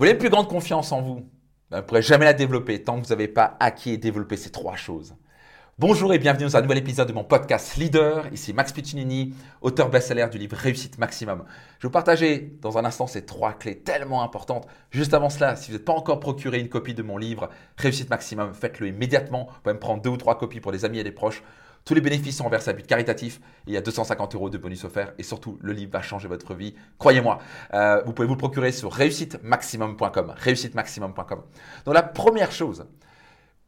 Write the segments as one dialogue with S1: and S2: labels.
S1: Vous voulez une plus grande confiance en vous ben, Vous ne pourrez jamais la développer tant que vous n'avez pas acquis et développé ces trois choses. Bonjour et bienvenue dans un nouvel épisode de mon podcast Leader. Ici Max Piccinini, auteur best-seller du livre Réussite Maximum. Je vais vous partager dans un instant ces trois clés tellement importantes. Juste avant cela, si vous n'êtes pas encore procuré une copie de mon livre Réussite Maximum, faites-le immédiatement. Vous pouvez me prendre deux ou trois copies pour des amis et des proches. Tous les bénéfices sont envers à but caritatif. il y a 250 euros de bonus offerts. Et surtout, le livre va changer votre vie. Croyez-moi. Euh, vous pouvez vous le procurer sur réussitemaximum.com. Réussitemaximum.com. Donc la première chose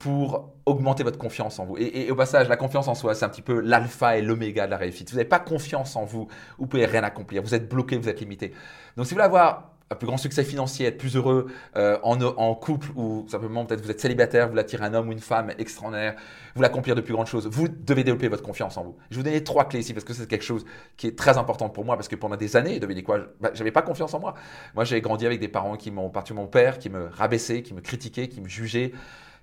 S1: pour augmenter votre confiance en vous. Et, au passage, la confiance en soi, c'est un petit peu l'alpha et l'oméga de la réussite. Si vous n'avez pas confiance en vous, vous pouvez rien accomplir. Vous êtes bloqué, vous êtes limité. Donc si vous voulez avoir un plus grand succès financier, être plus heureux euh, en, couple ou simplement peut-être vous êtes célibataire, vous attirez un homme ou une femme extraordinaire, vous voulez accomplir de plus grandes choses, vous devez développer votre confiance en vous. Je vous donner trois clés ici parce que c'est quelque chose qui est très important pour moi parce que pendant des années, devinez quoi, bah, j'avais pas confiance en moi. Moi, j'ai grandi avec des parents qui m'ont, parti mon père, qui me rabaissaient, qui me critiquaient, qui me jugeaient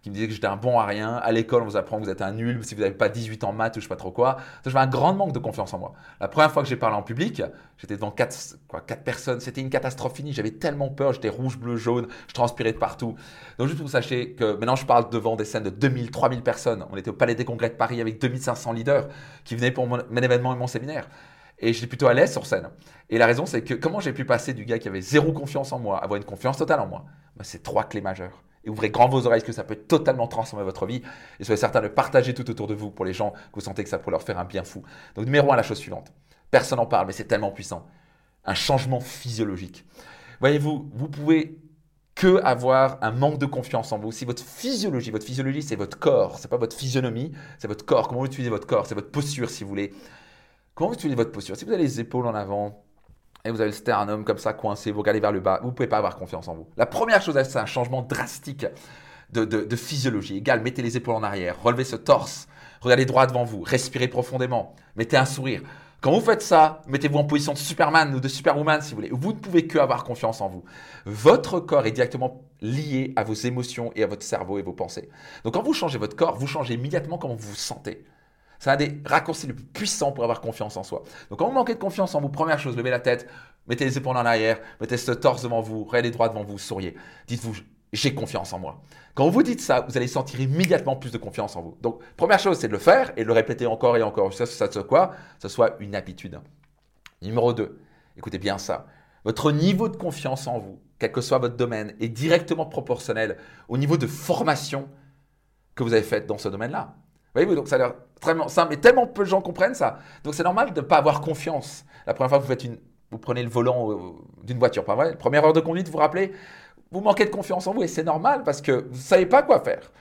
S1: qui me disait que j'étais un bon à rien. À l'école, on vous apprend que vous êtes un nul si vous n'avez pas 18 ans en maths ou je sais pas trop quoi. J'avais un grand manque de confiance en moi. La première fois que j'ai parlé en public, j'étais devant quatre, quoi, quatre personnes. C'était une catastrophe finie. J'avais tellement peur. J'étais rouge, bleu, jaune. Je transpirais de partout. Donc, juste pour vous sachiez que maintenant, je parle devant des scènes de 2000, 3000 personnes. On était au Palais des Congrès de Paris avec 2500 leaders qui venaient pour mon, événement et mon séminaire. Et j'étais plutôt à l'aise sur scène. Et la raison, c'est que comment j'ai pu passer du gars qui avait zéro confiance en moi à avoir une confiance totale en moi? Ben, C'est trois clés majeures et ouvrez grand vos oreilles, que ça peut totalement transformer votre vie. Et soyez certain de partager tout autour de vous pour les gens que vous sentez que ça pourrait leur faire un bien fou. Donc, numéro un, la chose suivante. Personne n'en parle, mais c'est tellement puissant. Un changement physiologique. Voyez-vous, vous pouvez que avoir un manque de confiance en vous. Si votre physiologie, votre physiologie, c'est votre corps, c'est pas votre physionomie, c'est votre corps. Comment vous utilisez votre corps, c'est votre posture, si vous voulez. Comment vous utilisez votre posture? Si vous avez les épaules en avant, et vous avez le sternum comme ça coincé, vous regardez vers le bas, vous ne pouvez pas avoir confiance en vous. La première chose, c'est un changement drastique de, physiologie. Égal, mettez les épaules en arrière, relevez ce torse, regardez droit devant vous, respirez profondément, mettez un sourire. Quand vous faites ça, mettez-vous en position de Superman ou de Superwoman si vous voulez. Vous ne pouvez que avoir confiance en vous. Votre corps est directement lié à vos émotions et à votre cerveau et vos pensées. Donc quand vous changez votre corps, vous changez immédiatement comment vous vous sentez. C'est un des raccourcis les plus puissants pour avoir confiance en soi. Donc quand vous manquez de confiance en vous, première chose, levez la tête, mettez les épaules en arrière, mettez ce torse devant vous, regardez droit devant vous, souriez. Dites-vous, j'ai confiance en moi. Quand vous dites ça, vous allez sentir immédiatement plus de confiance en vous. Donc, première chose, c'est de le faire et de le répéter encore et encore. Ça, ça soit quoi? Ça soit une habitude. Numéro 2, écoutez bien ça. Votre niveau de confiance en vous, quel que soit votre domaine, est directement proportionnel au niveau de formation que vous avez fait dans ce domaine-là. Voyez-vous, donc ça a l'air très simple, mais tellement peu de gens comprennent ça. Donc c'est normal de ne pas avoir confiance. La première fois que vous faites vous prenez le volant euh, d'une voiture, pas vrai? Première heure de conduite, vous vous rappelez Vous manquez de confiance en vous et c'est normal parce que vous ne savez pas quoi faire.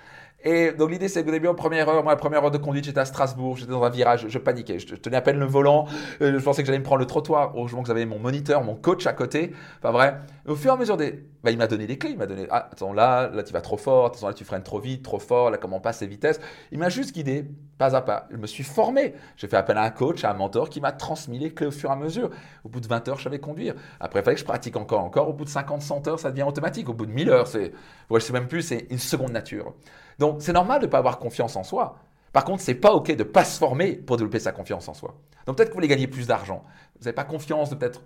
S1: Et donc l'idée c'est que au début, en première heure, moi la première heure de conduite, j'étais à Strasbourg, j'étais dans un virage, je paniquais, je, tenais à peine le volant, euh, je pensais que j'allais me prendre le trottoir, heureusement que j'avais mon moniteur, mon coach à côté, pas vrai. au fur et à mesure des... Bah, il m'a donné des clés, il m'a donné, ah, attends là, là tu vas trop fort, attends là tu freines trop vite, trop fort, là comment passe les vitesses? Il m'a juste guidé, pas à pas. Je me suis formé, j'ai fait appel à un coach, à un mentor qui m'a transmis les clés au fur et à mesure. Au bout de 20 heures, je savais conduire. Après, il fallait que je pratique encore, encore. Au bout de 50, 100 heures, ça devient automatique. Au bout de 1000 heures, c'est, ouais, je sais même plus, c'est une seconde nature. Donc, c'est normal de ne pas avoir confiance en soi. Par contre, c'est pas OK de pas se former pour développer sa confiance en soi. Donc, peut-être que vous voulez gagner plus d'argent. Vous n'avez pas confiance de peut-être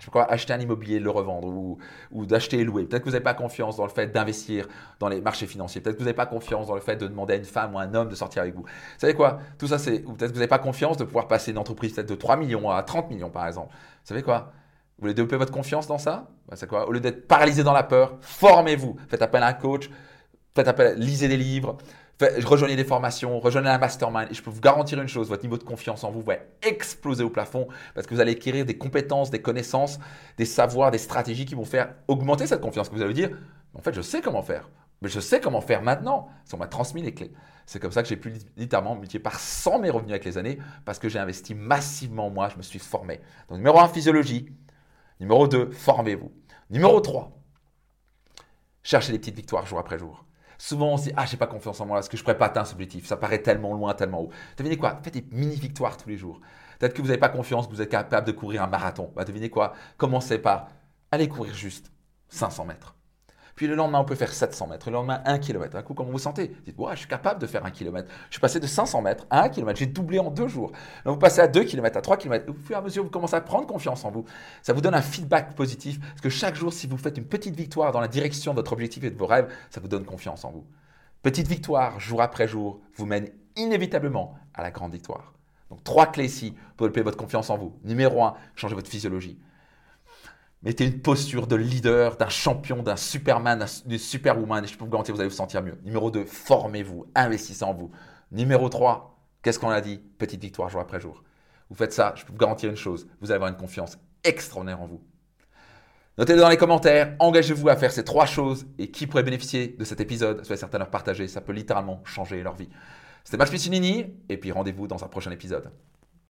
S1: je acheter un immobilier, le revendre ou, d'acheter et louer. Peut-être que vous n'avez pas confiance dans le fait d'investir dans les marchés financiers. Peut-être que vous n'avez pas confiance dans le fait de demander à une femme ou à un homme de sortir avec vous. Vous savez quoi? Tout ça, c'est. Ou peut-être que vous n'avez pas confiance de pouvoir passer une entreprise peut-être de 3 millions à 30 millions, par exemple. Vous savez quoi? Vous voulez développer votre confiance dans ça? Ben, C'est quoi? Au lieu d'être paralysé dans la peur, formez-vous. Faites appel à un coach, faites appel, lisez des livres, rejoignez des formations, rejoignez un mastermind. Et je peux vous garantir une chose, votre niveau de confiance en vous va exploser au plafond parce que vous allez acquérir des compétences, des connaissances, des savoirs, des stratégies qui vont faire augmenter cette confiance. Que vous allez dire, en fait, je sais comment faire. Mais je sais comment faire maintenant. Si on m'a transmis les clés. C'est comme ça que j'ai pu littéralement multiplier par 100 mes revenus avec les années parce que j'ai investi massivement en moi, je me suis formé. Donc, numéro 1, physiologie. Numéro 2, formez-vous. Numéro 3, cherchez les petites victoires jour après jour. Souvent, on se dit Ah, j'ai pas confiance en moi, est-ce que je pourrais pas atteindre ce objectif? Ça paraît tellement loin, tellement haut. Devinez quoi? Faites des mini-victoires tous les jours. Peut-être que vous n'avez pas confiance que vous êtes capable de courir un marathon. Bah, devinez quoi? Commencez par aller courir juste 500 mètres. Puis le lendemain, on peut faire 700 mètres. Le lendemain, 1 km. Un coup, comment vous vous sentez Dites, ouais, je suis capable de faire 1 km. Je suis passé de 500 mètres à 1 km. J'ai doublé en deux jours. Donc, vous passez à 2 km, à 3 km. Au fur et à mesure, vous commencez à prendre confiance en vous. Ça vous donne un feedback positif. Parce que chaque jour, si vous faites une petite victoire dans la direction de votre objectif et de vos rêves, ça vous donne confiance en vous. Petite victoire, jour après jour, vous mène inévitablement à la grande victoire. Donc, trois clés ici pour développer votre confiance en vous. Numéro 1, changez votre physiologie. Mettez une posture de leader, d'un champion, d'un superman, d'une superwoman, et je peux vous garantir, vous allez vous sentir mieux. Numéro 2, formez-vous, investissez en vous. Numéro 3, qu'est-ce qu'on a dit? Petite victoire jour après jour. Vous faites ça, je peux vous garantir une chose, vous allez avoir une confiance extraordinaire en vous. Notez-le dans les commentaires, engagez-vous à faire ces trois choses et qui pourrait bénéficier de cet épisode, soyez certains de leur partager, ça peut littéralement changer leur vie. C'était Max Piccinini et puis rendez-vous dans un prochain épisode.